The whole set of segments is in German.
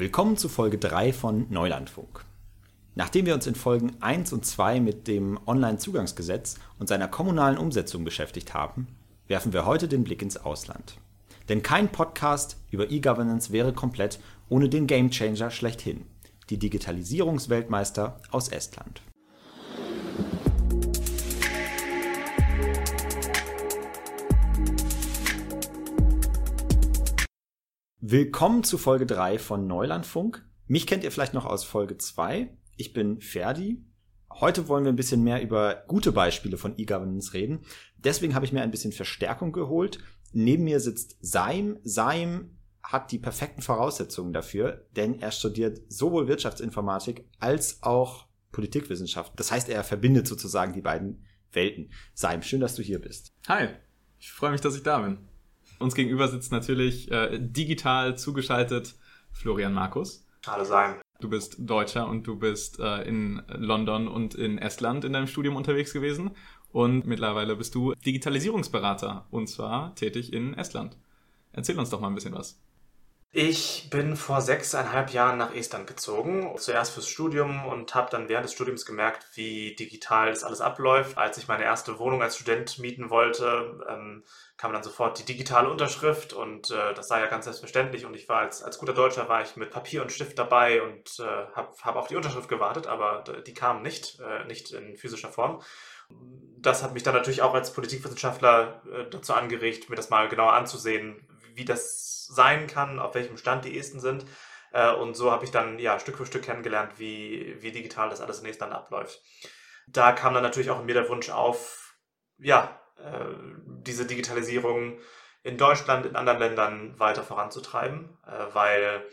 Willkommen zu Folge 3 von Neulandfunk. Nachdem wir uns in Folgen 1 und 2 mit dem Onlinezugangsgesetz und seiner kommunalen Umsetzung beschäftigt haben, werfen wir heute den Blick ins Ausland. Denn kein Podcast über E-Governance wäre komplett ohne den Gamechanger schlechthin, die Digitalisierungsweltmeister aus Estland. Willkommen zu Folge 3 von Neulandfunk. Mich kennt ihr vielleicht noch aus Folge 2. Ich bin Ferdi. Heute wollen wir ein bisschen mehr über gute Beispiele von E-Governance reden. Deswegen habe ich mir ein bisschen Verstärkung geholt. Neben mir sitzt Saim. Saim hat die perfekten Voraussetzungen dafür, denn er studiert sowohl Wirtschaftsinformatik als auch Politikwissenschaft. Das heißt, er verbindet sozusagen die beiden Welten. Saim, schön, dass du hier bist. Hi, ich freue mich, dass ich da bin. Uns gegenüber sitzt natürlich äh, digital zugeschaltet Florian Markus. Hallo sein. Du bist Deutscher und du bist äh, in London und in Estland in deinem Studium unterwegs gewesen. Und mittlerweile bist du Digitalisierungsberater und zwar tätig in Estland. Erzähl uns doch mal ein bisschen was. Ich bin vor sechseinhalb Jahren nach Estland gezogen, zuerst fürs Studium und habe dann während des Studiums gemerkt, wie digital das alles abläuft. Als ich meine erste Wohnung als Student mieten wollte, ähm, kam dann sofort die digitale Unterschrift und äh, das sei ja ganz selbstverständlich und ich war als, als guter Deutscher war ich mit Papier und Stift dabei und äh, habe hab auf die Unterschrift gewartet, aber die kam nicht, äh, nicht in physischer Form. Das hat mich dann natürlich auch als Politikwissenschaftler äh, dazu angeregt, mir das mal genauer anzusehen, wie das sein kann, auf welchem Stand die Esten sind. Äh, und so habe ich dann ja Stück für Stück kennengelernt, wie, wie digital das alles in Estland abläuft. Da kam dann natürlich auch in mir der Wunsch auf, ja, äh, diese Digitalisierung in Deutschland, in anderen Ländern weiter voranzutreiben, äh, weil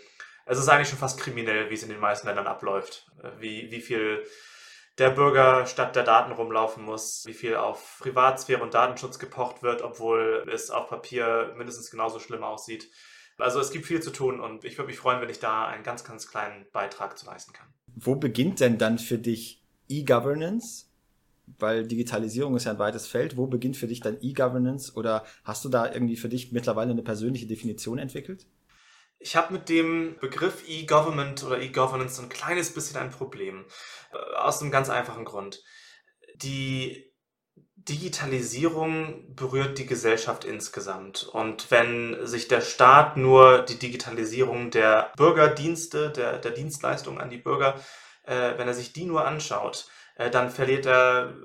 es ist eigentlich schon fast kriminell, wie es in den meisten Ländern abläuft. Wie, wie viel der Bürger statt der Daten rumlaufen muss, wie viel auf Privatsphäre und Datenschutz gepocht wird, obwohl es auf Papier mindestens genauso schlimm aussieht. Also es gibt viel zu tun und ich würde mich freuen, wenn ich da einen ganz, ganz kleinen Beitrag zu leisten kann. Wo beginnt denn dann für dich E-Governance? Weil Digitalisierung ist ja ein weites Feld. Wo beginnt für dich dann E-Governance? Oder hast du da irgendwie für dich mittlerweile eine persönliche Definition entwickelt? Ich habe mit dem Begriff E-Government oder E-Governance ein kleines bisschen ein Problem. Äh, aus einem ganz einfachen Grund. Die Digitalisierung berührt die Gesellschaft insgesamt. Und wenn sich der Staat nur die Digitalisierung der Bürgerdienste, der, der Dienstleistungen an die Bürger, äh, wenn er sich die nur anschaut, äh, dann verliert er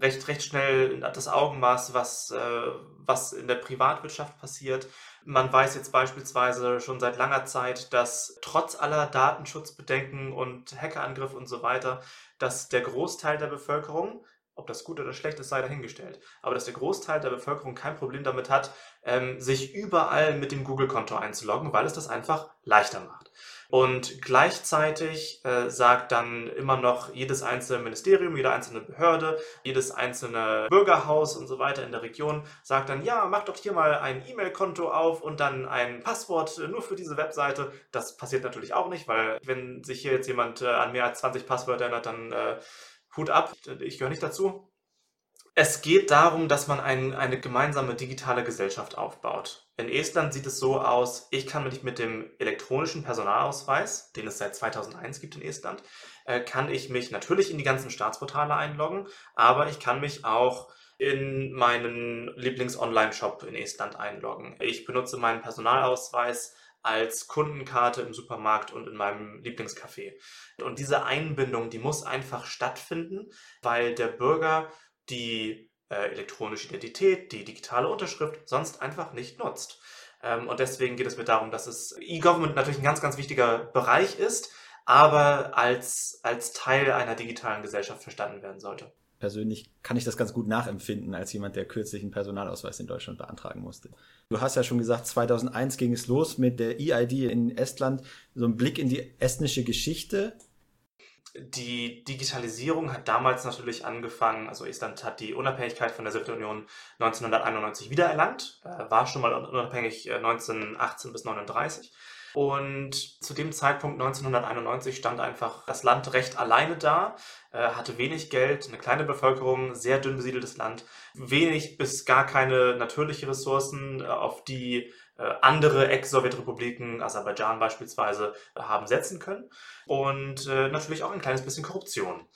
recht, recht schnell das Augenmaß, was, äh, was in der Privatwirtschaft passiert. Man weiß jetzt beispielsweise schon seit langer Zeit, dass trotz aller Datenschutzbedenken und Hackerangriffe und so weiter, dass der Großteil der Bevölkerung, ob das gut oder schlecht ist, sei dahingestellt, aber dass der Großteil der Bevölkerung kein Problem damit hat, ähm, sich überall mit dem Google-Konto einzuloggen, weil es das einfach leichter macht. Und gleichzeitig äh, sagt dann immer noch jedes einzelne Ministerium, jede einzelne Behörde, jedes einzelne Bürgerhaus und so weiter in der Region sagt dann, ja, mach doch hier mal ein E-Mail-Konto auf und dann ein Passwort nur für diese Webseite. Das passiert natürlich auch nicht, weil wenn sich hier jetzt jemand äh, an mehr als 20 Passwörter erinnert, dann äh, Hut ab, ich gehöre nicht dazu. Es geht darum, dass man ein, eine gemeinsame digitale Gesellschaft aufbaut. In Estland sieht es so aus, ich kann mich mit dem elektronischen Personalausweis, den es seit 2001 gibt in Estland, äh, kann ich mich natürlich in die ganzen Staatsportale einloggen, aber ich kann mich auch in meinen Lieblings-Online-Shop in Estland einloggen. Ich benutze meinen Personalausweis als Kundenkarte im Supermarkt und in meinem Lieblingscafé. Und diese Einbindung, die muss einfach stattfinden, weil der Bürger die äh, elektronische Identität, die digitale Unterschrift sonst einfach nicht nutzt. Ähm, und deswegen geht es mir darum, dass es E-Government natürlich ein ganz, ganz wichtiger Bereich ist, aber als, als Teil einer digitalen Gesellschaft verstanden werden sollte. Persönlich kann ich das ganz gut nachempfinden als jemand, der kürzlich einen Personalausweis in Deutschland beantragen musste. Du hast ja schon gesagt, 2001 ging es los mit der EID in Estland. So ein Blick in die estnische Geschichte die Digitalisierung hat damals natürlich angefangen, also Estland hat die Unabhängigkeit von der Sowjetunion 1991 wiedererlangt, äh, war schon mal unabhängig 1918 äh, bis 1939. Und zu dem Zeitpunkt 1991 stand einfach das Land recht alleine da, äh, hatte wenig Geld, eine kleine Bevölkerung, sehr dünn besiedeltes Land, wenig bis gar keine natürliche Ressourcen, auf die andere Ex-Sowjetrepubliken, Aserbaidschan beispielsweise, haben setzen können. Und äh, natürlich auch ein kleines bisschen Korruption.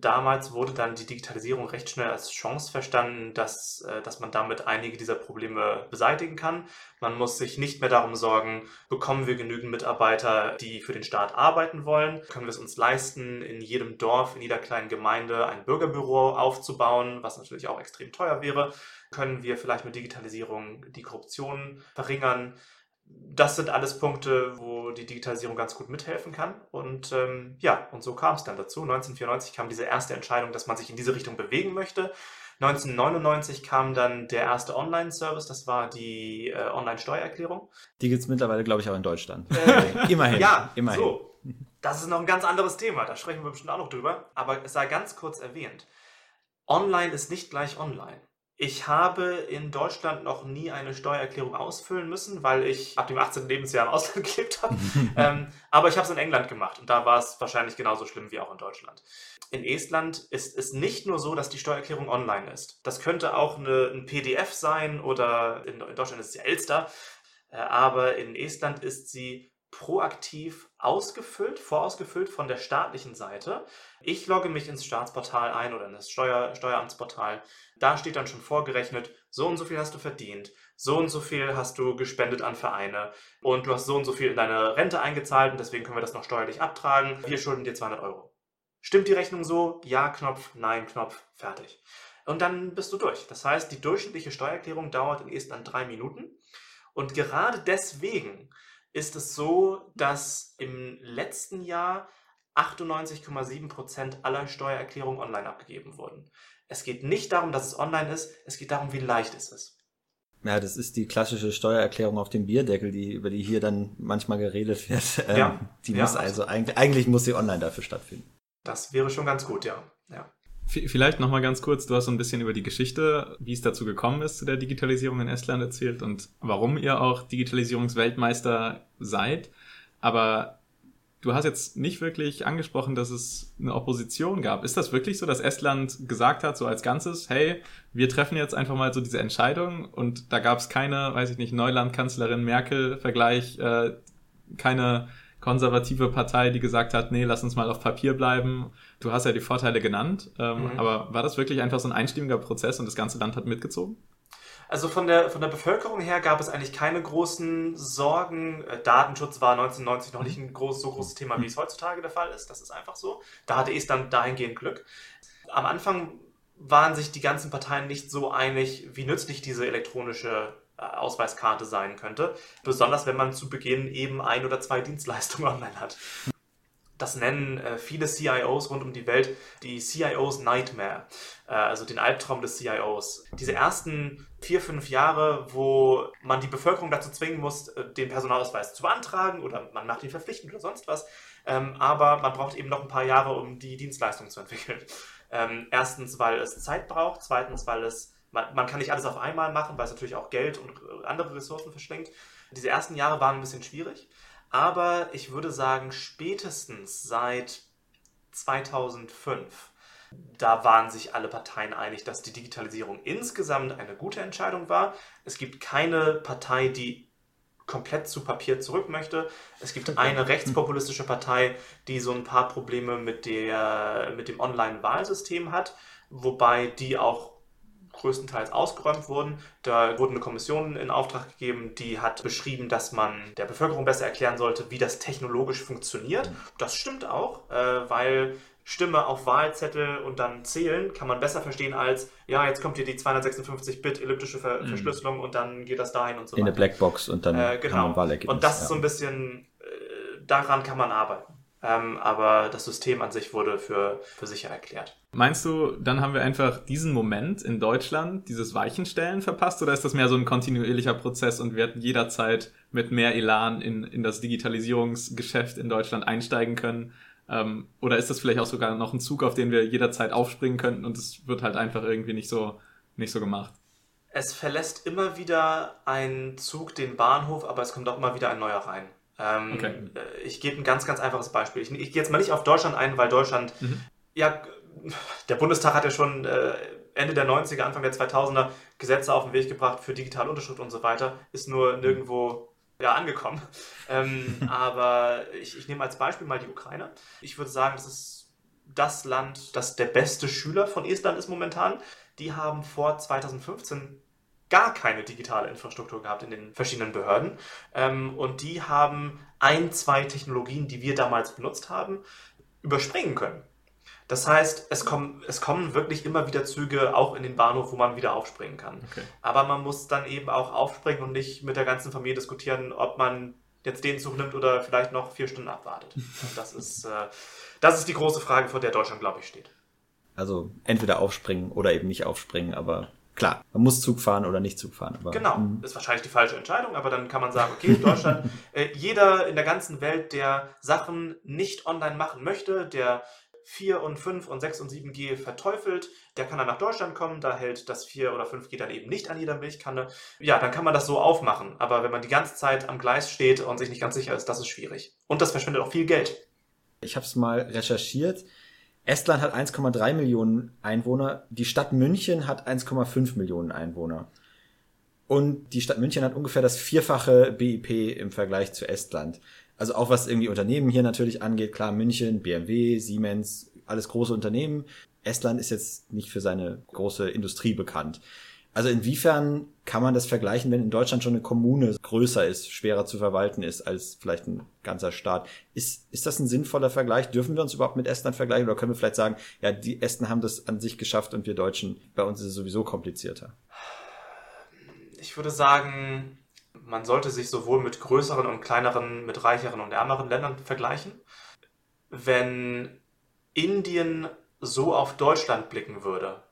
Damals wurde dann die Digitalisierung recht schnell als Chance verstanden, dass, äh, dass man damit einige dieser Probleme beseitigen kann. Man muss sich nicht mehr darum sorgen, bekommen wir genügend Mitarbeiter, die für den Staat arbeiten wollen? Können wir es uns leisten, in jedem Dorf, in jeder kleinen Gemeinde ein Bürgerbüro aufzubauen, was natürlich auch extrem teuer wäre? Können wir vielleicht mit Digitalisierung die Korruption verringern? das sind alles Punkte, wo die Digitalisierung ganz gut mithelfen kann. Und ähm, ja, und so kam es dann dazu. 1994 kam diese erste Entscheidung, dass man sich in diese Richtung bewegen möchte. 1999 kam dann der erste Online-Service, das war die äh, Online-Steuererklärung. Die gibt es mittlerweile, glaube ich, auch in Deutschland. Äh, immerhin. Ja, immerhin. So. Das ist noch ein ganz anderes Thema, da sprechen wir bestimmt auch noch drüber. Aber es sei ganz kurz erwähnt. Online ist nicht gleich online. Ich habe in Deutschland noch nie eine Steuererklärung ausfüllen müssen, weil ich ab dem 18. Lebensjahr im Ausland gelebt habe. ähm, aber ich habe es in England gemacht und da war es wahrscheinlich genauso schlimm wie auch in Deutschland. In Estland ist es nicht nur so, dass die Steuererklärung online ist. Das könnte auch eine, ein PDF sein oder in, in Deutschland ist es ja Elster. Äh, aber in Estland ist sie proaktiv ausgefüllt, vorausgefüllt von der staatlichen Seite. Ich logge mich ins Staatsportal ein oder in das Steuer, Steueramtsportal. Da steht dann schon vorgerechnet, so und so viel hast du verdient, so und so viel hast du gespendet an Vereine und du hast so und so viel in deine Rente eingezahlt und deswegen können wir das noch steuerlich abtragen. Wir schulden dir 200 Euro. Stimmt die Rechnung so? Ja, Knopf, Nein, Knopf, fertig. Und dann bist du durch. Das heißt, die durchschnittliche Steuererklärung dauert in Estland drei Minuten. Und gerade deswegen ist es so, dass im letzten Jahr 98,7% aller Steuererklärungen online abgegeben wurden. Es geht nicht darum, dass es online ist, es geht darum, wie leicht es ist. Ja, das ist die klassische Steuererklärung auf dem Bierdeckel, die, über die hier dann manchmal geredet wird. Ähm, ja, die muss ja, also eigentlich, eigentlich muss sie online dafür stattfinden. Das wäre schon ganz gut, ja. ja. Vielleicht nochmal ganz kurz, du hast so ein bisschen über die Geschichte, wie es dazu gekommen ist, zu der Digitalisierung in Estland erzählt und warum ihr auch Digitalisierungsweltmeister seid. Aber du hast jetzt nicht wirklich angesprochen, dass es eine Opposition gab. Ist das wirklich so, dass Estland gesagt hat, so als Ganzes, hey, wir treffen jetzt einfach mal so diese Entscheidung und da gab es keine, weiß ich nicht, Neuland-Kanzlerin Merkel-Vergleich, äh, keine konservative Partei, die gesagt hat, nee, lass uns mal auf Papier bleiben. Du hast ja die Vorteile genannt, ähm, mhm. aber war das wirklich einfach so ein einstimmiger Prozess und das ganze Land hat mitgezogen? Also von der, von der Bevölkerung her gab es eigentlich keine großen Sorgen. Äh, Datenschutz war 1990 noch nicht ein groß, so großes Thema, wie es heutzutage der Fall ist. Das ist einfach so. Da hatte Estland dahingehend Glück. Am Anfang waren sich die ganzen Parteien nicht so einig, wie nützlich diese elektronische Ausweiskarte sein könnte. Besonders wenn man zu Beginn eben ein oder zwei Dienstleistungen online hat. Das nennen äh, viele CIOs rund um die Welt die CIOs Nightmare, äh, also den Albtraum des CIOs. Diese ersten vier, fünf Jahre, wo man die Bevölkerung dazu zwingen muss, äh, den Personalausweis zu beantragen oder man macht ihn verpflichtend oder sonst was. Ähm, aber man braucht eben noch ein paar Jahre, um die Dienstleistung zu entwickeln. Ähm, erstens, weil es Zeit braucht. Zweitens, weil es man, man kann nicht alles auf einmal machen, weil es natürlich auch Geld und andere Ressourcen verschlingt. Diese ersten Jahre waren ein bisschen schwierig, aber ich würde sagen, spätestens seit 2005 da waren sich alle Parteien einig, dass die Digitalisierung insgesamt eine gute Entscheidung war. Es gibt keine Partei, die komplett zu Papier zurück möchte. Es gibt eine rechtspopulistische Partei, die so ein paar Probleme mit, der, mit dem Online-Wahlsystem hat, wobei die auch größtenteils ausgeräumt wurden. Da wurde eine Kommission in Auftrag gegeben, die hat beschrieben, dass man der Bevölkerung besser erklären sollte, wie das technologisch funktioniert. Das stimmt auch, äh, weil Stimme auf Wahlzettel und dann zählen kann man besser verstehen als, ja, jetzt kommt hier die 256-Bit elliptische Ver mhm. Verschlüsselung und dann geht das dahin und so weiter. In eine Blackbox und dann äh, genau. kann man Wahlergebnis. Und das ja. ist so ein bisschen, äh, daran kann man arbeiten. Ähm, aber das System an sich wurde für, für sicher erklärt. Meinst du, dann haben wir einfach diesen Moment in Deutschland, dieses Weichenstellen verpasst, oder ist das mehr so ein kontinuierlicher Prozess und wir hätten jederzeit mit mehr Elan in, in das Digitalisierungsgeschäft in Deutschland einsteigen können? Ähm, oder ist das vielleicht auch sogar noch ein Zug, auf den wir jederzeit aufspringen könnten und es wird halt einfach irgendwie nicht so, nicht so gemacht? Es verlässt immer wieder ein Zug den Bahnhof, aber es kommt auch immer wieder ein neuer rein. Ähm, okay. Äh, ich gebe ein ganz, ganz einfaches Beispiel. Ich, ich gehe jetzt mal nicht auf Deutschland ein, weil Deutschland mhm. ja der Bundestag hat ja schon äh, Ende der 90er, Anfang der 2000er Gesetze auf den Weg gebracht für digitale Unterschrift und so weiter, ist nur nirgendwo ja, angekommen. Ähm, aber ich, ich nehme als Beispiel mal die Ukraine. Ich würde sagen, das ist das Land, das der beste Schüler von Estland ist momentan. Die haben vor 2015 gar keine digitale Infrastruktur gehabt in den verschiedenen Behörden. Ähm, und die haben ein, zwei Technologien, die wir damals benutzt haben, überspringen können. Das heißt, es kommen, es kommen wirklich immer wieder Züge auch in den Bahnhof, wo man wieder aufspringen kann. Okay. Aber man muss dann eben auch aufspringen und nicht mit der ganzen Familie diskutieren, ob man jetzt den Zug nimmt oder vielleicht noch vier Stunden abwartet. das ist, äh, das ist die große Frage, vor der Deutschland, glaube ich, steht. Also entweder aufspringen oder eben nicht aufspringen, aber klar, man muss Zug fahren oder nicht Zug fahren. Aber, genau, mh. ist wahrscheinlich die falsche Entscheidung, aber dann kann man sagen, okay, Deutschland, äh, jeder in der ganzen Welt, der Sachen nicht online machen möchte, der 4 und 5 und 6 und 7G verteufelt, der kann dann nach Deutschland kommen, da hält das 4 oder 5G dann eben nicht an jeder Milchkanne. Ja, dann kann man das so aufmachen, aber wenn man die ganze Zeit am Gleis steht und sich nicht ganz sicher ist, das ist schwierig. Und das verschwendet auch viel Geld. Ich habe es mal recherchiert. Estland hat 1,3 Millionen Einwohner, die Stadt München hat 1,5 Millionen Einwohner. Und die Stadt München hat ungefähr das vierfache BIP im Vergleich zu Estland. Also auch was irgendwie Unternehmen hier natürlich angeht, klar, München, BMW, Siemens, alles große Unternehmen. Estland ist jetzt nicht für seine große Industrie bekannt. Also inwiefern kann man das vergleichen, wenn in Deutschland schon eine Kommune größer ist, schwerer zu verwalten ist als vielleicht ein ganzer Staat? Ist, ist das ein sinnvoller Vergleich? Dürfen wir uns überhaupt mit Estland vergleichen oder können wir vielleicht sagen, ja, die Esten haben das an sich geschafft und wir Deutschen, bei uns ist es sowieso komplizierter? Ich würde sagen, man sollte sich sowohl mit größeren und kleineren, mit reicheren und ärmeren Ländern vergleichen. Wenn Indien so auf Deutschland blicken würde,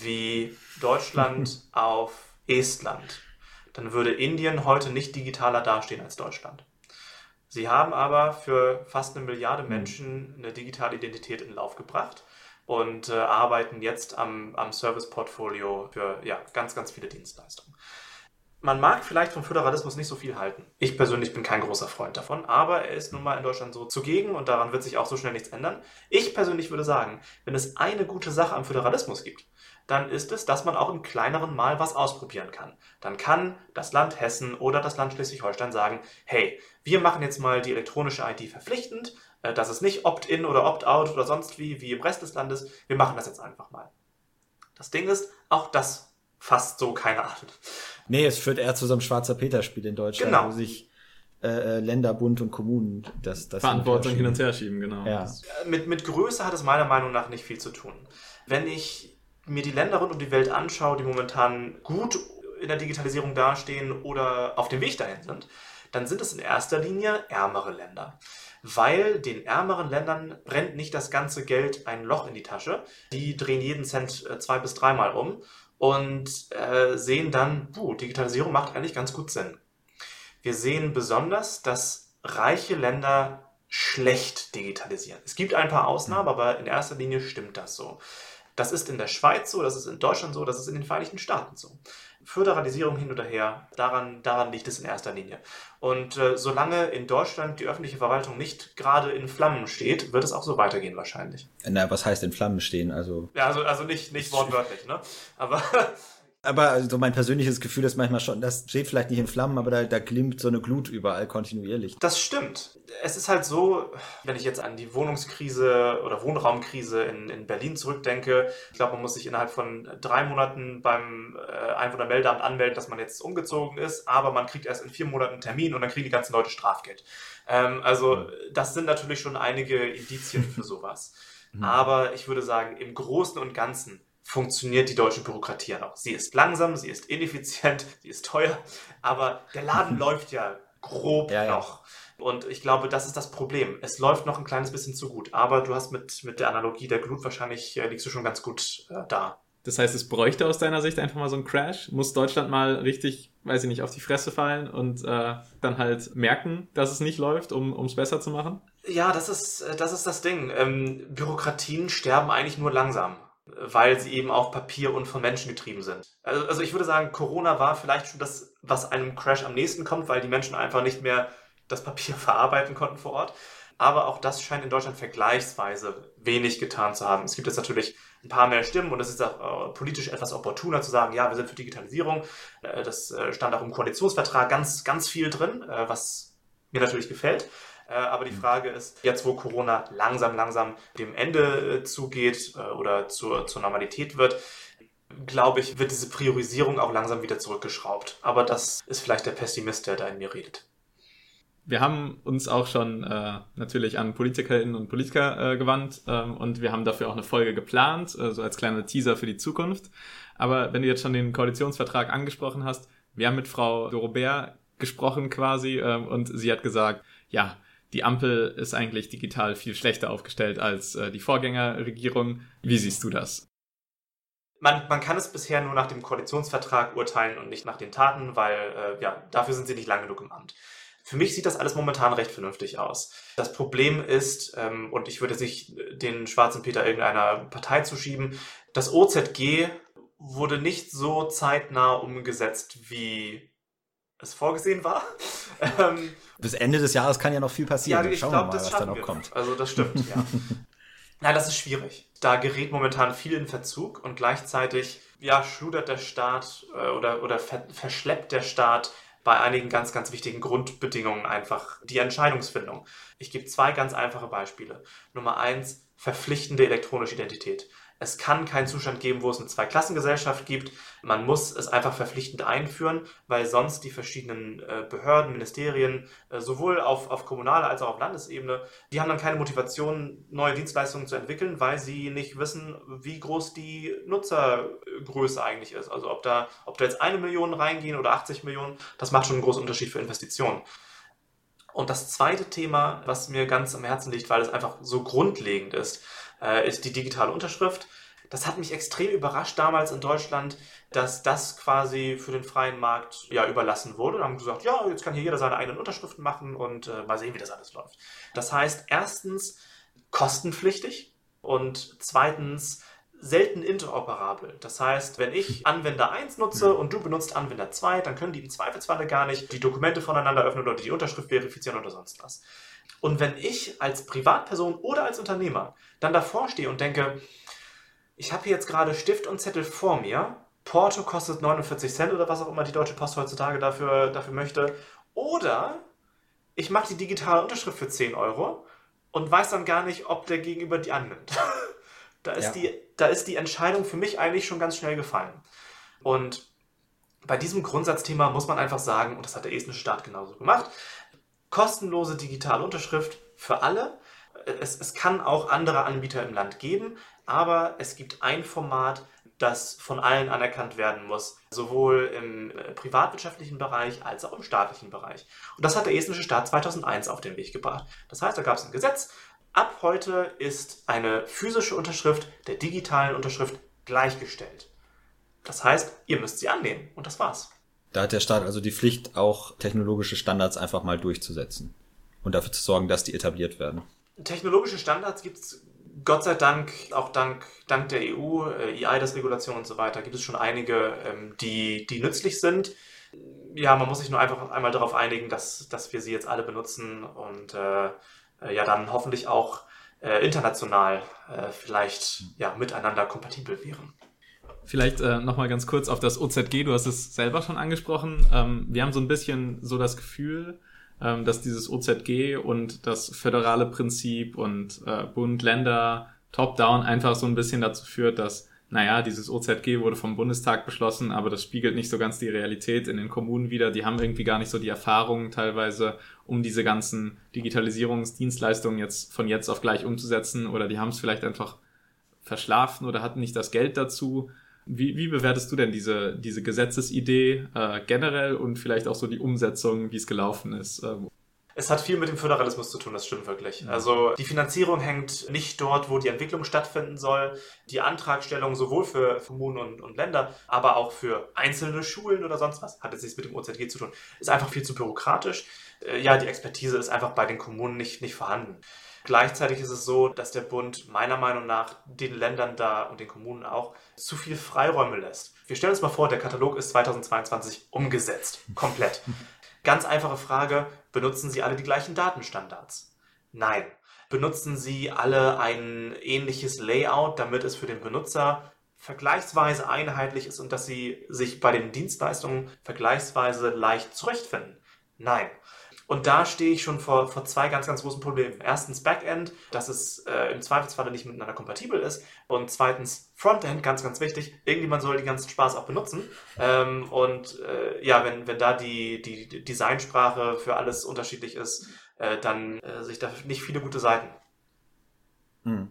wie Deutschland auf Estland, dann würde Indien heute nicht digitaler dastehen als Deutschland. Sie haben aber für fast eine Milliarde Menschen eine digitale Identität in Lauf gebracht und äh, arbeiten jetzt am, am Service-Portfolio für ja, ganz, ganz viele Dienstleistungen. Man mag vielleicht vom Föderalismus nicht so viel halten. Ich persönlich bin kein großer Freund davon, aber er ist nun mal in Deutschland so zugegen und daran wird sich auch so schnell nichts ändern. Ich persönlich würde sagen, wenn es eine gute Sache am Föderalismus gibt, dann ist es, dass man auch im kleineren Mal was ausprobieren kann. Dann kann das Land Hessen oder das Land Schleswig-Holstein sagen, hey, wir machen jetzt mal die elektronische ID verpflichtend, äh, das ist nicht Opt-in oder Opt-out oder sonst wie, wie im Rest des Landes, wir machen das jetzt einfach mal. Das Ding ist, auch das fasst so keine an. Nee, es führt eher zu so einem Schwarzer Peter-Spiel in Deutschland, genau. wo sich äh, äh, Länder, Bund und Kommunen das, das Verantwortung hin und her schieben, genau. Ja. Mit, mit Größe hat es meiner Meinung nach nicht viel zu tun. Wenn ich mir die Länder rund um die Welt anschaue, die momentan gut in der Digitalisierung dastehen oder auf dem Weg dahin sind, dann sind es in erster Linie ärmere Länder. Weil den ärmeren Ländern brennt nicht das ganze Geld ein Loch in die Tasche. Die drehen jeden Cent äh, zwei bis dreimal um und äh, sehen dann, puh, Digitalisierung macht eigentlich ganz gut Sinn. Wir sehen besonders, dass reiche Länder schlecht digitalisieren. Es gibt ein paar Ausnahmen, mhm. aber in erster Linie stimmt das so. Das ist in der Schweiz so, das ist in Deutschland so, das ist in den Vereinigten Staaten so. Föderalisierung hin oder her, daran, daran liegt es in erster Linie. Und äh, solange in Deutschland die öffentliche Verwaltung nicht gerade in Flammen steht, wird es auch so weitergehen wahrscheinlich. Na, was heißt in Flammen stehen? Also, ja, also, also nicht, nicht wortwörtlich, ne? Aber aber also mein persönliches Gefühl ist manchmal schon, das steht vielleicht nicht in Flammen, aber da, da glimmt so eine Glut überall kontinuierlich. Das stimmt. Es ist halt so, wenn ich jetzt an die Wohnungskrise oder Wohnraumkrise in, in Berlin zurückdenke, ich glaube, man muss sich innerhalb von drei Monaten beim äh, Einwohnermeldeamt anmelden, dass man jetzt umgezogen ist, aber man kriegt erst in vier Monaten einen Termin und dann kriegen die ganzen Leute Strafgeld. Ähm, also das sind natürlich schon einige Indizien für sowas. Mhm. Aber ich würde sagen, im Großen und Ganzen funktioniert die deutsche Bürokratie ja noch. Sie ist langsam, sie ist ineffizient, sie ist teuer, aber der Laden läuft ja grob ja, noch. Ja. Und ich glaube, das ist das Problem. Es läuft noch ein kleines bisschen zu gut. Aber du hast mit, mit der Analogie der Glut wahrscheinlich, äh, liegst du schon ganz gut äh, da. Das heißt, es bräuchte aus deiner Sicht einfach mal so einen Crash? Muss Deutschland mal richtig, weiß ich nicht, auf die Fresse fallen und äh, dann halt merken, dass es nicht läuft, um es besser zu machen? Ja, das ist, äh, das ist das Ding. Ähm, Bürokratien sterben eigentlich nur langsam weil sie eben auch Papier und von Menschen getrieben sind. Also, also ich würde sagen, Corona war vielleicht schon das, was einem Crash am nächsten kommt, weil die Menschen einfach nicht mehr das Papier verarbeiten konnten vor Ort. aber auch das scheint in Deutschland vergleichsweise wenig getan zu haben. Es gibt jetzt natürlich ein paar mehr Stimmen und es ist auch äh, politisch etwas opportuner zu sagen, ja, wir sind für Digitalisierung. Äh, das äh, stand auch im Koalitionsvertrag ganz, ganz viel drin, äh, was mir natürlich gefällt. Äh, aber die mhm. Frage ist, jetzt wo Corona langsam, langsam dem Ende äh, zugeht oder zur, zur Normalität wird, glaube ich, wird diese Priorisierung auch langsam wieder zurückgeschraubt. Aber das ist vielleicht der Pessimist, der da in mir redet. Wir haben uns auch schon äh, natürlich an Politikerinnen und Politiker äh, gewandt ähm, und wir haben dafür auch eine Folge geplant, äh, so als kleiner Teaser für die Zukunft. Aber wenn du jetzt schon den Koalitionsvertrag angesprochen hast, wir haben mit Frau Dorobert gesprochen quasi ähm, und sie hat gesagt, ja, die Ampel ist eigentlich digital viel schlechter aufgestellt als äh, die Vorgängerregierung. Wie siehst du das? Man, man kann es bisher nur nach dem Koalitionsvertrag urteilen und nicht nach den Taten, weil äh, ja, dafür sind sie nicht lang genug im Amt. Für mich sieht das alles momentan recht vernünftig aus. Das Problem ist, ähm, und ich würde sich den schwarzen Peter irgendeiner Partei zuschieben, das OZG wurde nicht so zeitnah umgesetzt, wie es vorgesehen war. Ähm, Bis Ende des Jahres kann ja noch viel passieren. Ja, ich glaube, das schaffen wir kommt. Also das stimmt, ja. Nein, das ist schwierig. Da gerät momentan viel in Verzug und gleichzeitig ja, schludert der Staat äh, oder, oder ver verschleppt der Staat bei einigen ganz, ganz wichtigen Grundbedingungen einfach die Entscheidungsfindung. Ich gebe zwei ganz einfache Beispiele. Nummer eins, verpflichtende elektronische Identität. Es kann keinen Zustand geben, wo es eine Zweiklassengesellschaft gibt. Man muss es einfach verpflichtend einführen, weil sonst die verschiedenen äh, Behörden, Ministerien, äh, sowohl auf, auf kommunaler als auch auf Landesebene, die haben dann keine Motivation, neue Dienstleistungen zu entwickeln, weil sie nicht wissen, wie groß die Nutzergröße eigentlich ist. Also ob da, ob da jetzt eine Million reingehen oder 80 Millionen, das macht schon einen großen Unterschied für Investitionen. Und das zweite Thema, was mir ganz am Herzen liegt, weil es einfach so grundlegend ist, äh, ist die digitale Unterschrift. Das hat mich extrem überrascht damals in Deutschland, dass das quasi für den freien Markt ja überlassen wurde. Da haben gesagt, ja, jetzt kann hier jeder seine eigenen Unterschriften machen und äh, mal sehen, wie das alles läuft. Das heißt, erstens kostenpflichtig und zweitens selten interoperabel. Das heißt, wenn ich Anwender 1 nutze und du benutzt Anwender 2, dann können die im Zweifelsfalle gar nicht die Dokumente voneinander öffnen oder die Unterschrift verifizieren oder sonst was. Und wenn ich als Privatperson oder als Unternehmer dann davor stehe und denke, ich habe hier jetzt gerade Stift und Zettel vor mir, Porto kostet 49 Cent oder was auch immer die Deutsche Post heutzutage dafür, dafür möchte, oder ich mache die digitale Unterschrift für 10 Euro und weiß dann gar nicht, ob der Gegenüber die annimmt. da, ist ja. die, da ist die Entscheidung für mich eigentlich schon ganz schnell gefallen. Und bei diesem Grundsatzthema muss man einfach sagen, und das hat der estnische Staat genauso gemacht, kostenlose digitale Unterschrift für alle. Es, es kann auch andere Anbieter im Land geben, aber es gibt ein Format, das von allen anerkannt werden muss, sowohl im äh, privatwirtschaftlichen Bereich als auch im staatlichen Bereich. Und das hat der estnische Staat 2001 auf den Weg gebracht. Das heißt, da gab es ein Gesetz. Ab heute ist eine physische Unterschrift der digitalen Unterschrift gleichgestellt. Das heißt, ihr müsst sie annehmen. Und das war's. Da hat der Staat also die Pflicht, auch technologische Standards einfach mal durchzusetzen und dafür zu sorgen, dass die etabliert werden. Technologische Standards gibt es Gott sei Dank, auch dank, dank der EU, äh, EIDAS-Regulation und so weiter, gibt es schon einige, ähm, die, die nützlich sind. Ja, man muss sich nur einfach einmal darauf einigen, dass, dass wir sie jetzt alle benutzen und äh, äh ja dann hoffentlich auch äh, international äh, vielleicht ja, miteinander kompatibel wären. Vielleicht äh, nochmal ganz kurz auf das OZG, du hast es selber schon angesprochen. Ähm, wir haben so ein bisschen so das Gefühl, ähm, dass dieses OZG und das föderale Prinzip und äh, Bund, Länder, Top-Down einfach so ein bisschen dazu führt, dass, naja, dieses OZG wurde vom Bundestag beschlossen, aber das spiegelt nicht so ganz die Realität in den Kommunen wieder. Die haben irgendwie gar nicht so die Erfahrung teilweise, um diese ganzen Digitalisierungsdienstleistungen jetzt von jetzt auf gleich umzusetzen oder die haben es vielleicht einfach verschlafen oder hatten nicht das Geld dazu. Wie, wie bewertest du denn diese, diese Gesetzesidee äh, generell und vielleicht auch so die Umsetzung, wie es gelaufen ist? Ähm? Es hat viel mit dem Föderalismus zu tun, das stimmt wirklich. Also die Finanzierung hängt nicht dort, wo die Entwicklung stattfinden soll. Die Antragstellung sowohl für Kommunen und, und Länder, aber auch für einzelne Schulen oder sonst was, hat jetzt nichts mit dem OZG zu tun, ist einfach viel zu bürokratisch. Äh, ja, die Expertise ist einfach bei den Kommunen nicht, nicht vorhanden. Gleichzeitig ist es so, dass der Bund meiner Meinung nach den Ländern da und den Kommunen auch zu viel Freiräume lässt. Wir stellen uns mal vor, der Katalog ist 2022 umgesetzt. Komplett. Ganz einfache Frage, benutzen Sie alle die gleichen Datenstandards? Nein. Benutzen Sie alle ein ähnliches Layout, damit es für den Benutzer vergleichsweise einheitlich ist und dass Sie sich bei den Dienstleistungen vergleichsweise leicht zurechtfinden? Nein. Und da stehe ich schon vor, vor zwei ganz, ganz großen Problemen. Erstens Backend, dass es äh, im Zweifelsfalle nicht miteinander kompatibel ist. Und zweitens Frontend, ganz, ganz wichtig. Irgendjemand soll den ganzen Spaß auch benutzen. Ähm, und äh, ja, wenn, wenn da die, die Designsprache für alles unterschiedlich ist, äh, dann äh, sich da nicht viele gute Seiten. Hm.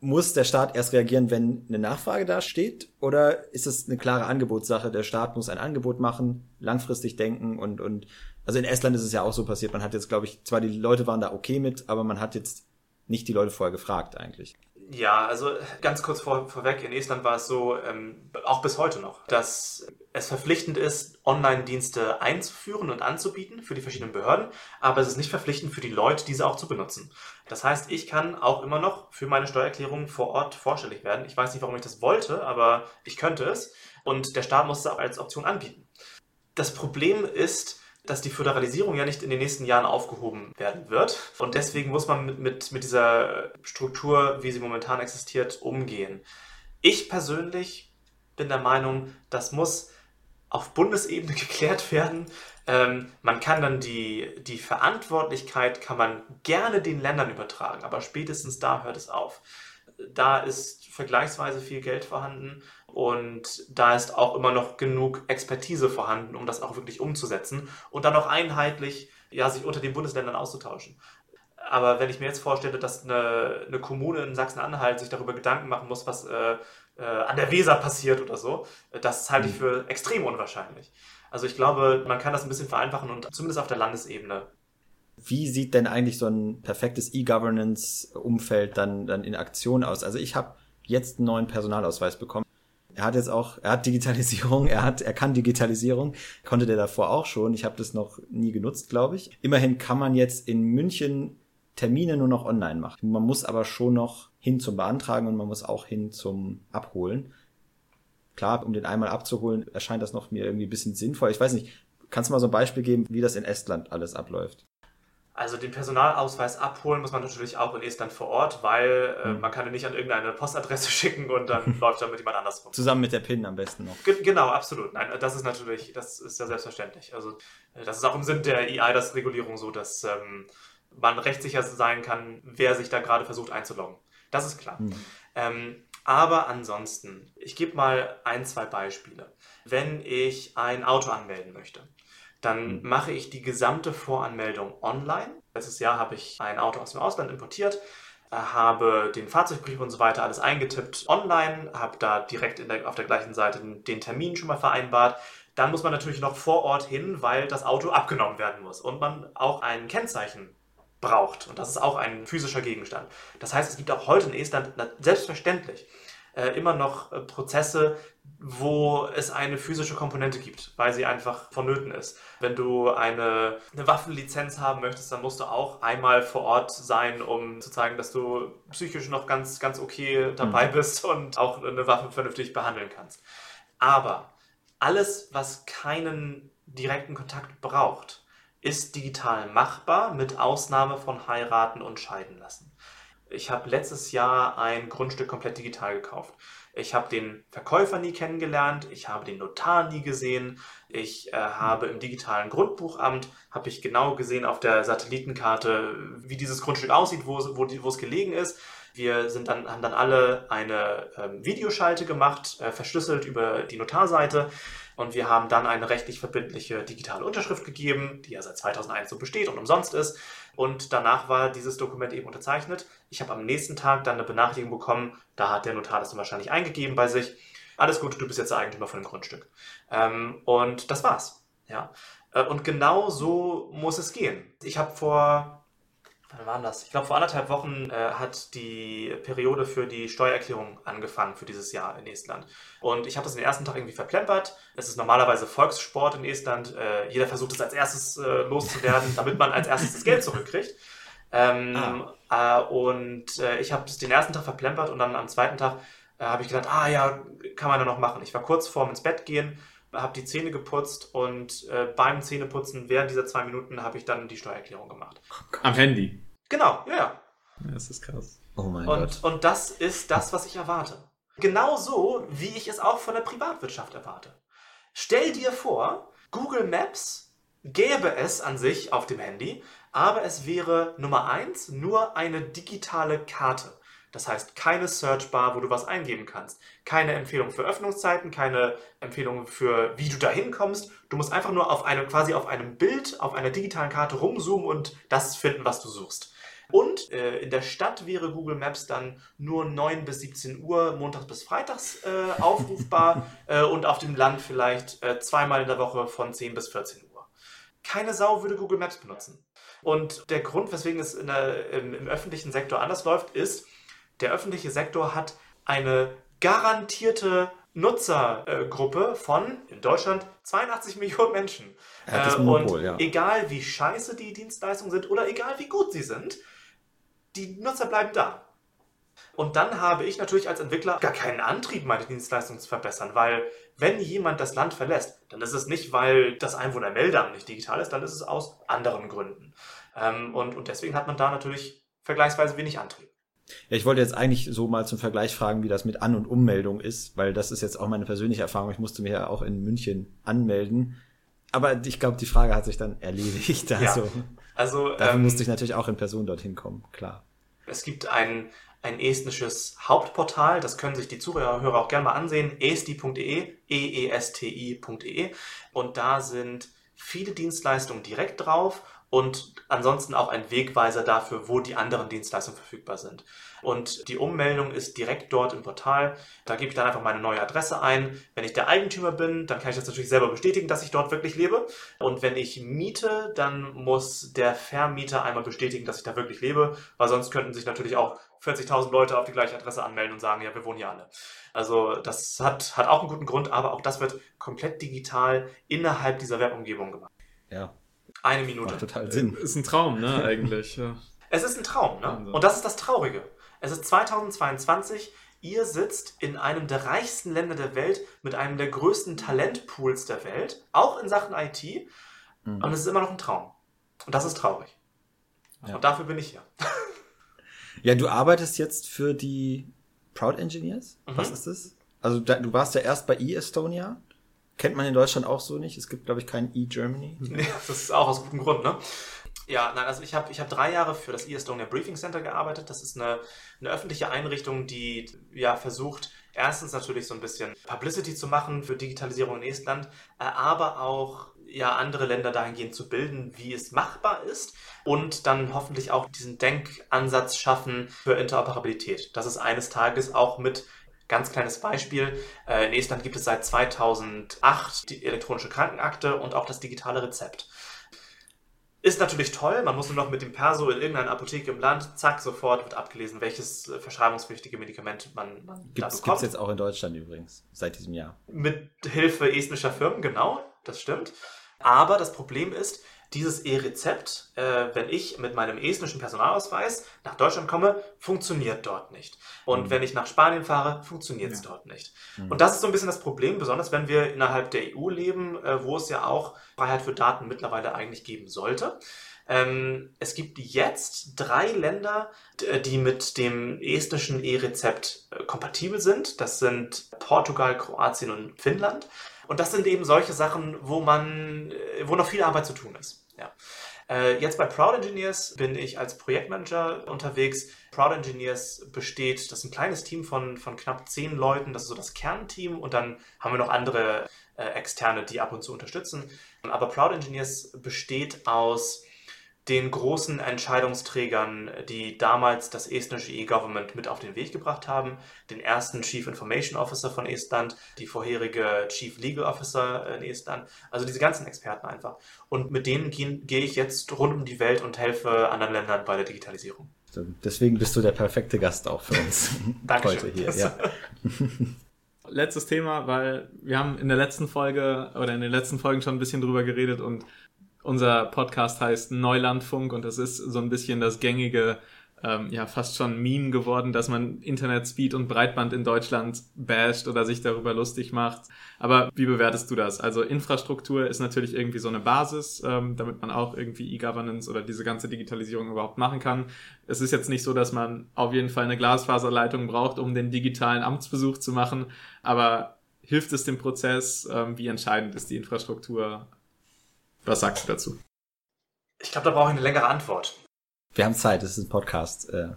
Muss der Staat erst reagieren, wenn eine Nachfrage da steht? Oder ist es eine klare Angebotssache? Der Staat muss ein Angebot machen, langfristig denken und, und also in Estland ist es ja auch so passiert. Man hat jetzt, glaube ich, zwar die Leute waren da okay mit, aber man hat jetzt nicht die Leute vorher gefragt eigentlich. Ja, also ganz kurz vor, vorweg, in Estland war es so, ähm, auch bis heute noch, dass es verpflichtend ist, Online-Dienste einzuführen und anzubieten für die verschiedenen Behörden, aber es ist nicht verpflichtend für die Leute, diese auch zu benutzen. Das heißt, ich kann auch immer noch für meine Steuererklärung vor Ort vorstellig werden. Ich weiß nicht, warum ich das wollte, aber ich könnte es und der Staat muss es auch als Option anbieten. Das Problem ist, dass die Föderalisierung ja nicht in den nächsten Jahren aufgehoben werden wird. Und deswegen muss man mit, mit, mit dieser Struktur, wie sie momentan existiert, umgehen. Ich persönlich bin der Meinung, das muss auf Bundesebene geklärt werden. Ähm, man kann dann die, die Verantwortlichkeit kann man gerne den Ländern übertragen, aber spätestens da hört es auf. Da ist vergleichsweise viel Geld vorhanden und da ist auch immer noch genug Expertise vorhanden, um das auch wirklich umzusetzen und dann auch einheitlich ja, sich unter den Bundesländern auszutauschen. Aber wenn ich mir jetzt vorstelle, dass eine, eine Kommune in Sachsen-Anhalt sich darüber Gedanken machen muss, was äh, äh, an der Weser passiert oder so, das halte ich mhm. für extrem unwahrscheinlich. Also ich glaube, man kann das ein bisschen vereinfachen und zumindest auf der Landesebene. Wie sieht denn eigentlich so ein perfektes E-Governance-Umfeld dann, dann in Aktion aus? Also ich habe jetzt einen neuen Personalausweis bekommen er hat jetzt auch, er hat Digitalisierung, er hat, er kann Digitalisierung, konnte der davor auch schon. Ich habe das noch nie genutzt, glaube ich. Immerhin kann man jetzt in München Termine nur noch online machen. Man muss aber schon noch hin zum Beantragen und man muss auch hin zum Abholen. Klar, um den einmal abzuholen, erscheint das noch mir irgendwie ein bisschen sinnvoll. Ich weiß nicht, kannst du mal so ein Beispiel geben, wie das in Estland alles abläuft? Also den Personalausweis abholen muss man natürlich auch in Estland vor Ort, weil äh, mhm. man kann ihn nicht an irgendeine Postadresse schicken und dann läuft damit jemand anders rum. Zusammen mit der PIN am besten noch. Ge genau, absolut. Nein, das ist natürlich, das ist ja selbstverständlich. Also äh, das ist auch im Sinn der EI, das Regulierung so, dass ähm, man rechtssicher sein kann, wer sich da gerade versucht einzuloggen. Das ist klar. Mhm. Ähm, aber ansonsten, ich gebe mal ein, zwei Beispiele. Wenn ich ein Auto anmelden möchte, dann mhm. mache ich die gesamte Voranmeldung online. Letztes Jahr habe ich ein Auto aus dem Ausland importiert, äh, habe den Fahrzeugbrief und so weiter alles eingetippt online, habe da direkt der, auf der gleichen Seite den, den Termin schon mal vereinbart. Dann muss man natürlich noch vor Ort hin, weil das Auto abgenommen werden muss und man auch ein Kennzeichen braucht. Und das ist auch ein physischer Gegenstand. Das heißt, es gibt auch heute in Estland selbstverständlich äh, immer noch äh, Prozesse, wo es eine physische Komponente gibt, weil sie einfach vonnöten ist. Wenn du eine, eine Waffenlizenz haben möchtest, dann musst du auch einmal vor Ort sein, um zu zeigen, dass du psychisch noch ganz, ganz okay dabei mhm. bist und auch eine Waffe vernünftig behandeln kannst. Aber alles, was keinen direkten Kontakt braucht, ist digital machbar, mit Ausnahme von heiraten und scheiden lassen. Ich habe letztes Jahr ein Grundstück komplett digital gekauft. Ich habe den Verkäufer nie kennengelernt, ich habe den Notar nie gesehen, ich äh, habe im digitalen Grundbuchamt, habe ich genau gesehen auf der Satellitenkarte, wie dieses Grundstück aussieht, wo, wo, es gelegen ist. Wir sind dann, haben dann alle eine ähm, Videoschalte gemacht, äh, verschlüsselt über die Notarseite. Und wir haben dann eine rechtlich verbindliche digitale Unterschrift gegeben, die ja seit 2001 so besteht und umsonst ist. Und danach war dieses Dokument eben unterzeichnet. Ich habe am nächsten Tag dann eine Benachrichtigung bekommen, da hat der Notar das dann wahrscheinlich eingegeben bei sich. Alles gut, du bist jetzt der Eigentümer von dem Grundstück. Ähm, und das war's. Ja. Äh, und genau so muss es gehen. Ich habe vor wann war das? Ich glaube, vor anderthalb Wochen äh, hat die Periode für die Steuererklärung angefangen für dieses Jahr in Estland. Und ich habe das den ersten Tag irgendwie verplempert. Es ist normalerweise Volkssport in Estland. Äh, jeder versucht es als erstes äh, loszuwerden, damit man als erstes das Geld zurückkriegt. Ähm, ah. Äh, und äh, ich habe den ersten Tag verplempert und dann am zweiten Tag äh, habe ich gedacht, ah ja, kann man ja noch machen. Ich war kurz vorm ins Bett gehen habe die Zähne geputzt und äh, beim Zähneputzen während dieser zwei Minuten habe ich dann die Steuererklärung gemacht. Am Handy? Genau, ja, ja. Das ist krass. Oh mein Und, Gott. und das ist das, was ich erwarte. Genauso, wie ich es auch von der Privatwirtschaft erwarte. Stell dir vor, Google Maps gäbe es an sich auf dem Handy, aber es wäre Nummer eins nur eine digitale Karte. Das heißt, keine Searchbar, wo du was eingeben kannst. Keine Empfehlung für Öffnungszeiten, keine Empfehlung für, wie du da hinkommst. Du musst einfach nur auf einem, quasi auf einem Bild, auf einer digitalen Karte rumzoomen und das finden, was du suchst. Und äh, in der Stadt wäre Google Maps dann nur 9 bis 17 Uhr, montags bis freitags äh, aufrufbar äh, und auf dem Land vielleicht äh, zweimal in der Woche von 10 bis 14 Uhr. Keine Sau würde Google Maps benutzen. Und der Grund, weswegen es der, im, im öffentlichen Sektor anders läuft, ist, der öffentliche Sektor hat eine garantierte Nutzergruppe von in Deutschland 82 Millionen Menschen. Hat das Äh, Monopol, und ja. egal wie scheiße die Dienstleistungen sind oder egal wie gut sie sind, die Nutzer bleiben da. Und dann habe ich natürlich als Entwickler gar keinen Antrieb, meine Dienstleistung zu verbessern, weil wenn jemand das Land verlässt, dann ist es nicht, weil das Einwohnermeldeamt nicht digital ist, dann ist es aus anderen Gründen. Ähm, und, und deswegen hat man da natürlich vergleichsweise wenig Antrieb. Ja, ich wollte jetzt eigentlich so mal zum Vergleich fragen, wie das mit An- und Ummeldung ist, weil das ist jetzt auch meine persönliche Erfahrung. Ich musste mich ja auch in München anmelden. Aber ich glaube, die Frage hat sich dann erledigt. Ja. Also, Also dafür ähm, musste ich natürlich auch in Person dorthin kommen, klar. Es gibt ein, ein estnisches Hauptportal, das können sich die Zuhörer auch gerne mal ansehen, esti.de, eesti.de. Und da sind viele Dienstleistungen direkt drauf und ansonsten auch ein Wegweiser dafür, wo die anderen Dienstleistungen verfügbar sind. Und die Ummeldung ist direkt dort im Portal. Da gebe ich dann einfach meine neue Adresse ein. Wenn ich der Eigentümer bin, dann kann ich das natürlich selber bestätigen, dass ich dort wirklich lebe. Und wenn ich miete, dann muss der Vermieter einmal bestätigen, dass ich da wirklich lebe, weil sonst könnten sich natürlich auch 40.000 Leute auf die gleiche Adresse anmelden und sagen, ja, wir wohnen hier alle. Also das hat, hat auch einen guten Grund, aber auch das wird komplett digital innerhalb dieser Webumgebung gemacht. Ja, Eine Minute. macht total Sinn. Ist ein Traum, ne, eigentlich. Ja. Es ist ein Traum, ne? Wahnsinn. Und das ist das Traurige. Es ist 2022, ihr sitzt in einem der reichsten Länder der Welt mit einem der größten Talentpools der Welt, auch in Sachen IT, Mhm. und es ist immer noch ein Traum. Und das ist traurig. Ja. Und dafür bin ich hier. Ja, du arbeitest jetzt für die Proud Engineers? Mhm. Was ist das? Also da, du warst ja erst bei eEstonia. Kennt man in Deutschland auch so nicht. Es gibt, glaube ich, kein e-Germany. Nee, das ist auch aus gutem Grund, ne? Ja, nein, also ich habe ich hab drei Jahre für das eStonia Briefing Center gearbeitet. Das ist eine, eine öffentliche Einrichtung, die ja versucht, erstens natürlich so ein bisschen Publicity zu machen für Digitalisierung in Estland, äh, aber auch ja andere Länder dahingehend zu bilden, wie es machbar ist und dann hoffentlich auch diesen Denkansatz schaffen für Interoperabilität. Das ist eines Tages auch mit Ganz kleines Beispiel. äh, In Estland gibt es seit 2008 die elektronische Krankenakte und auch das digitale Rezept. Ist natürlich toll, man muss nur noch mit dem Perso in irgendeiner Apotheke im Land, zack, sofort wird abgelesen, welches äh, verschreibungspflichtige Medikament man, man da Gibt's, bekommt. gibt's jetzt auch in Deutschland übrigens, seit diesem Jahr. Mit Hilfe estnischer Firmen, genau, das stimmt. Aber das Problem ist, dieses E-Rezept, äh, wenn ich mit meinem estnischen Personalausweis nach Deutschland komme, funktioniert dort nicht. Und Mhm. wenn ich nach Spanien fahre, funktioniert es Ja. dort nicht. Mhm. Und das ist so ein bisschen das Problem, besonders wenn wir innerhalb der EU leben, äh, wo es ja auch Freiheit für Daten mittlerweile eigentlich geben sollte. Ähm, es gibt jetzt drei Länder, die mit dem estnischen E-Rezept äh, kompatibel sind. Das sind Portugal, Kroatien und Finnland. Und das sind eben solche Sachen, wo man, wo noch viel Arbeit zu tun ist. Ja. Äh, Jetzt bei Proud Engineers bin ich als Projektmanager unterwegs. Proud Engineers besteht, das ist ein kleines Team von, von knapp zehn Leuten, das ist so das Kernteam und dann haben wir noch andere äh, Externe, die ab und zu unterstützen. Aber Proud Engineers besteht aus den großen Entscheidungsträgern, die damals das estnische E-Government mit auf den Weg gebracht haben, den ersten Chief Information Officer von Estland, die vorherige Chief Legal Officer in Estland, also diese ganzen Experten einfach. Und mit denen gehe ich jetzt rund um die Welt und helfe anderen Ländern bei der Digitalisierung. Deswegen bist du der perfekte Gast auch für uns Dankeschön. heute hier. Ja. Letztes Thema, weil wir haben in der letzten Folge oder in den letzten Folgen schon ein bisschen drüber geredet und unser Podcast heißt Neulandfunk und das ist so ein bisschen das gängige ähm, ja fast schon Meme geworden, dass man Internet Speed und Breitband in Deutschland basht oder sich darüber lustig macht. Aber wie bewertest du das? Also Infrastruktur ist natürlich irgendwie so eine Basis, ähm, damit man auch irgendwie E-Governance oder diese ganze Digitalisierung überhaupt machen kann. Es ist jetzt nicht so, dass man auf jeden Fall eine Glasfaserleitung braucht, um den digitalen Amtsbesuch zu machen, aber hilft es dem Prozess? Ähm, wie entscheidend ist die Infrastruktur? Was sagst du dazu? Ich glaube, da brauche ich eine längere Antwort. Wir haben Zeit, es ist ein Podcast. Äh.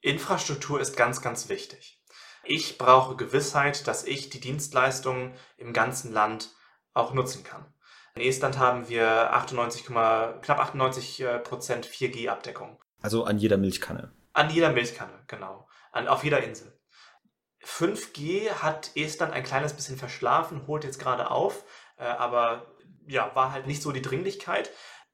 Infrastruktur ist ganz, ganz wichtig. Ich brauche Gewissheit, dass ich die Dienstleistungen im ganzen Land auch nutzen kann. In Estland haben wir 98, knapp 98 äh, Prozent 4G-Abdeckung. Also an jeder Milchkanne. An jeder Milchkanne, genau. An, auf jeder Insel. 5G hat Estland ein kleines bisschen verschlafen, holt jetzt gerade auf, äh, aber ja, war halt nicht so die Dringlichkeit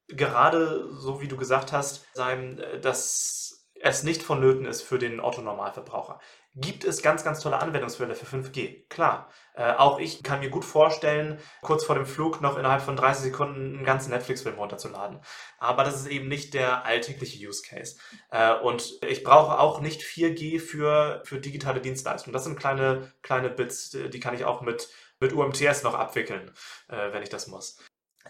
gerade so wie du gesagt hast, äh, dass es nicht vonnöten ist für den Otto-Normalverbraucher. Gibt es ganz, ganz tolle Anwendungsfälle für 5G? Klar. Äh, auch ich kann mir gut vorstellen, kurz vor dem Flug noch innerhalb von 30 Sekunden einen ganzen Netflix-Film runterzuladen. Aber das ist eben nicht der alltägliche Use Case. Äh, und ich brauche auch nicht 4G für, für digitale Dienstleistungen. Das sind kleine, kleine Bits, die kann ich auch mit, mit UMTS noch abwickeln, äh, wenn ich das muss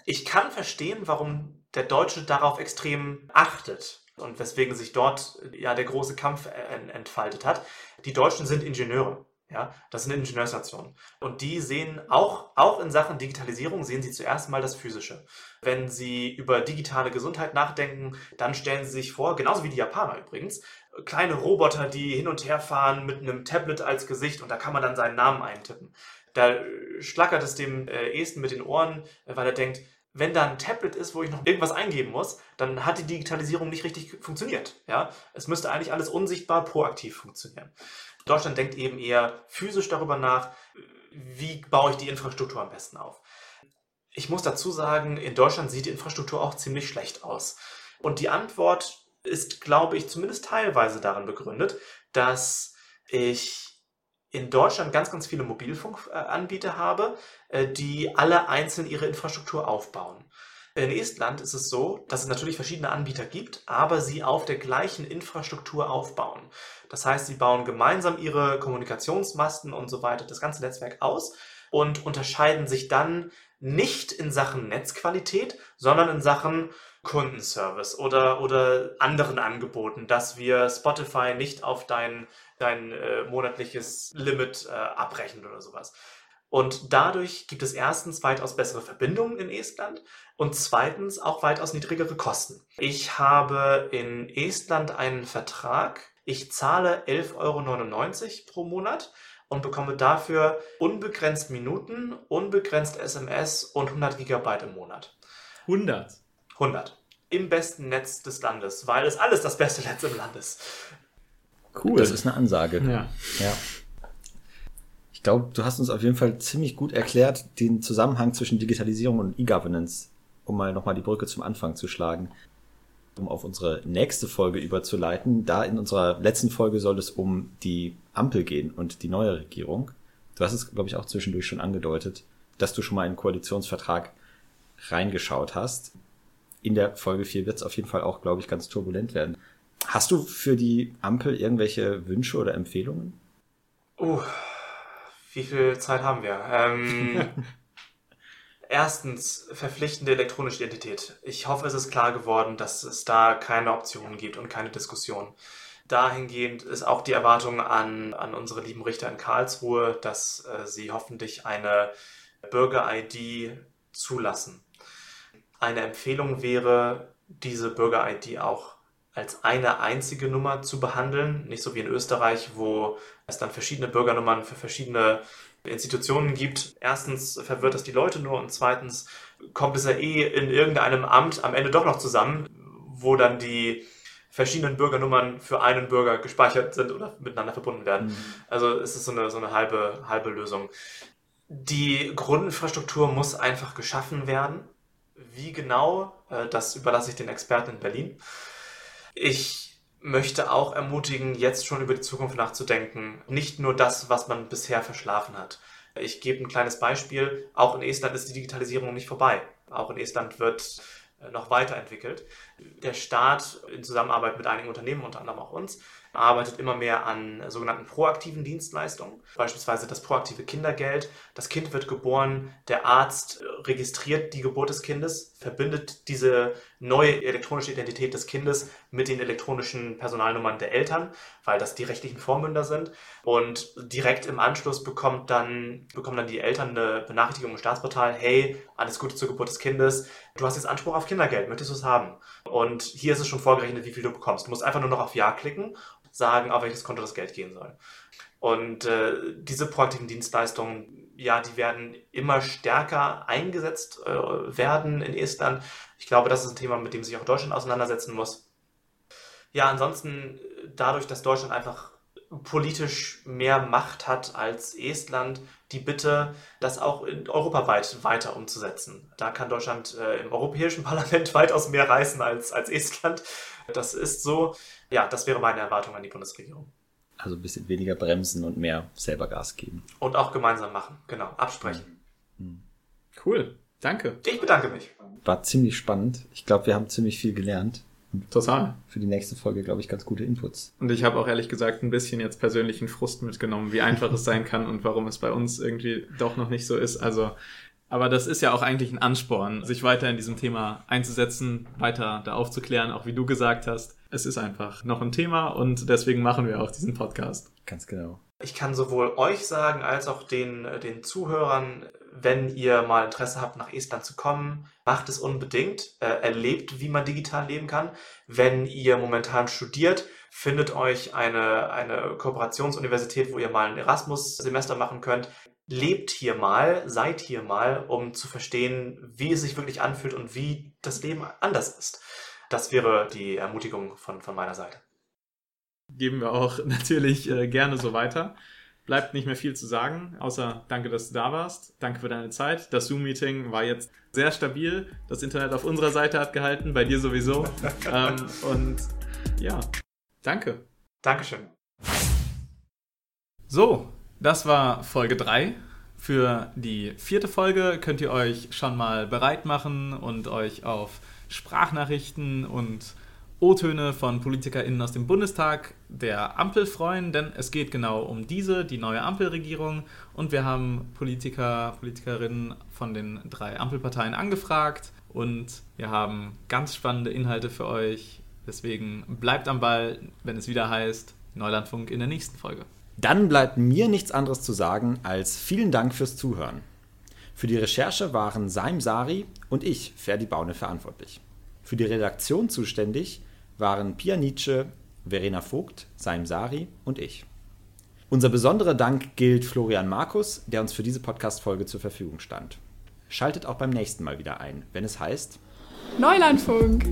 ich kann verstehen, warum der Deutsche darauf extrem achtet und weswegen sich dort ja der große Kampf entfaltet hat. Die Deutschen sind Ingenieure. Ja, das sind Ingenieursnationen. Und die sehen auch, auch in Sachen Digitalisierung sehen sie zuerst mal das Physische. Wenn sie über digitale Gesundheit nachdenken, dann stellen sie sich vor, genauso wie die Japaner übrigens, kleine Roboter, die hin und her fahren mit einem Tablet als Gesicht und da kann man dann seinen Namen eintippen. Da schlackert es dem äh, Esten mit den Ohren, weil er denkt, wenn da ein Tablet ist, wo ich noch irgendwas eingeben muss, dann hat die Digitalisierung nicht richtig funktioniert. Ja? Es müsste eigentlich alles unsichtbar proaktiv funktionieren. Deutschland denkt eben eher physisch darüber nach, wie baue ich die Infrastruktur am besten auf. Ich muss dazu sagen, in Deutschland sieht die Infrastruktur auch ziemlich schlecht aus. Und die Antwort ist, glaube ich, zumindest teilweise darin begründet, dass ich in Deutschland ganz, ganz viele Mobilfunkanbieter habe, äh, die alle einzeln ihre Infrastruktur aufbauen. In Estland ist es so, dass es natürlich verschiedene Anbieter gibt, aber sie auf der gleichen Infrastruktur aufbauen. Das heißt, sie bauen gemeinsam ihre Kommunikationsmasten und so weiter, das ganze Netzwerk aus und unterscheiden sich dann nicht in Sachen Netzqualität, sondern in Sachen Kundenservice oder, oder anderen Angeboten, dass wir Spotify nicht auf dein, dein äh, monatliches Limit äh, abrechnen oder sowas. Und dadurch gibt es erstens weitaus bessere Verbindungen in Estland und zweitens auch weitaus niedrigere Kosten. Ich habe in Estland einen Vertrag. Ich zahle 11,99 Euro pro Monat und bekomme dafür unbegrenzt Minuten, unbegrenzt SMS und 100 Gigabyte im Monat. 100? 100. Im besten Netz des Landes, weil es alles das beste Netz im Land ist. Cool. Das ist eine Ansage. Ja. ja. Ich glaube, du hast uns auf jeden Fall ziemlich gut erklärt, den Zusammenhang zwischen Digitalisierung und E-Governance, um mal nochmal die Brücke zum Anfang zu schlagen. Um auf unsere nächste Folge überzuleiten, da in unserer letzten Folge soll es um die Ampel gehen und die neue Regierung. Du hast es, glaube ich, auch zwischendurch schon angedeutet, dass du schon mal in einen Koalitionsvertrag reingeschaut hast. In der Folge 4 wird es auf jeden Fall auch, glaube ich, ganz turbulent werden. Hast du für die Ampel irgendwelche Wünsche oder Empfehlungen? Uh, wie viel Zeit haben wir? Ähm, erstens, verpflichtende elektronische Identität. Ich hoffe, es ist klar geworden, dass es da keine Optionen gibt und keine Diskussion. Dahingehend ist auch die Erwartung an, an unsere lieben Richter in Karlsruhe, dass äh, sie hoffentlich eine Bürger-ID zulassen. Eine Empfehlung wäre, diese Bürger-ID auch als eine einzige Nummer zu behandeln, nicht so wie in Österreich, wo es dann verschiedene Bürgernummern für verschiedene Institutionen gibt. Erstens verwirrt das die Leute nur und zweitens kommt es ja eh in irgendeinem Amt am Ende doch noch zusammen, wo dann die verschiedenen Bürgernummern für einen Bürger gespeichert sind oder miteinander verbunden werden. Mhm. Also es ist so eine, so eine halbe, halbe Lösung. Die Grundinfrastruktur muss einfach geschaffen werden. Wie genau, äh, das überlasse ich den Experten in Berlin. Ich möchte auch ermutigen, jetzt schon über die Zukunft nachzudenken. Nicht nur das, was man bisher verschlafen hat. Ich gebe ein kleines Beispiel. Auch in Estland ist die Digitalisierung nicht vorbei. Auch in Estland wird äh, noch weiterentwickelt. Der Staat in Zusammenarbeit mit einigen Unternehmen, unter anderem auch uns, arbeitet immer mehr an sogenannten proaktiven Dienstleistungen, beispielsweise das proaktive Kindergeld. Das Kind wird geboren, der Arzt registriert die Geburt des Kindes, verbindet diese neue elektronische Identität des Kindes mit den elektronischen Personalnummern der Eltern, weil das die rechtlichen Vormünder sind. Und direkt im Anschluss bekommt dann, bekommen dann die Eltern eine Benachrichtigung im Staatsportal, hey, alles Gute zur Geburt des Kindes, du hast jetzt Anspruch auf Kindergeld, möchtest du es haben? Und hier ist es schon vorgerechnet, wie viel du bekommst. Du musst einfach nur noch auf Ja klicken sagen, auf welches Konto das Geld gehen soll. Und äh, diese proaktiven Dienstleistungen, ja, die werden immer stärker eingesetzt äh, werden in Estland. Ich glaube, das ist ein Thema, mit dem sich auch Deutschland auseinandersetzen muss. Ja, ansonsten dadurch, dass Deutschland einfach politisch mehr Macht hat als Estland, die Bitte, das auch europaweit weiter umzusetzen. Da kann Deutschland äh, im Europäischen Parlament weitaus mehr reißen als, als Estland. Das ist so. Ja, das wäre meine Erwartung an die Bundesregierung. Also ein bisschen weniger bremsen und mehr selber Gas geben. Und auch gemeinsam machen, genau, absprechen. Mhm. Cool, danke. Ich bedanke mich. War ziemlich spannend. Ich glaube, wir haben ziemlich viel gelernt. Total. Für die nächste Folge, glaube ich, ganz gute Inputs. Und ich habe auch ehrlich gesagt ein bisschen jetzt persönlichen Frust mitgenommen, wie einfach es sein kann und warum es bei uns irgendwie doch noch nicht so ist. Also, aber das ist ja auch eigentlich ein Ansporn, sich weiter in diesem Thema einzusetzen, weiter da aufzuklären, auch wie du gesagt hast. Es ist einfach noch ein Thema und deswegen machen wir auch diesen Podcast. Ganz genau. Ich kann sowohl euch sagen als auch den, den Zuhörern, wenn ihr mal Interesse habt, nach Estland zu kommen, macht es unbedingt. Äh, erlebt, wie man digital leben kann. Wenn ihr momentan studiert, findet euch eine, eine Kooperationsuniversität, wo ihr mal ein Erasmus-Semester machen könnt. Lebt hier mal, seid hier mal, um zu verstehen, wie es sich wirklich anfühlt und wie das Leben anders ist. Das wäre die Ermutigung von, von meiner Seite geben wir auch natürlich äh, gerne so weiter. Bleibt nicht mehr viel zu sagen, außer danke, dass du da warst. Danke für deine Zeit. Das Zoom-Meeting war jetzt sehr stabil. Das Internet auf unserer Seite hat gehalten, bei dir sowieso. ähm, und ja, danke. Dankeschön. So, das war Folge 3. Für die vierte Folge könnt ihr euch schon mal bereit machen und euch auf Sprachnachrichten und O-Töne von PolitikerInnen aus dem Bundestag der Ampel freuen, denn es geht genau um diese, die neue Ampelregierung. Und wir haben Politiker, Politikerinnen von den drei Ampelparteien angefragt und wir haben ganz spannende Inhalte für euch. Deswegen bleibt am Ball, wenn es wieder heißt Neulandfunk in der nächsten Folge. Dann bleibt mir nichts anderes zu sagen als vielen Dank fürs Zuhören. Für die Recherche waren Saim Sari und ich, Ferdi Baune, verantwortlich. Für die Redaktion zuständig waren Pia Nietzsche, Verena Vogt, Saim Sari und ich. Unser besonderer Dank gilt Florian Markus, der uns für diese Podcast-Folge zur Verfügung stand. Schaltet auch beim nächsten Mal wieder ein, wenn es heißt Neulandfunk.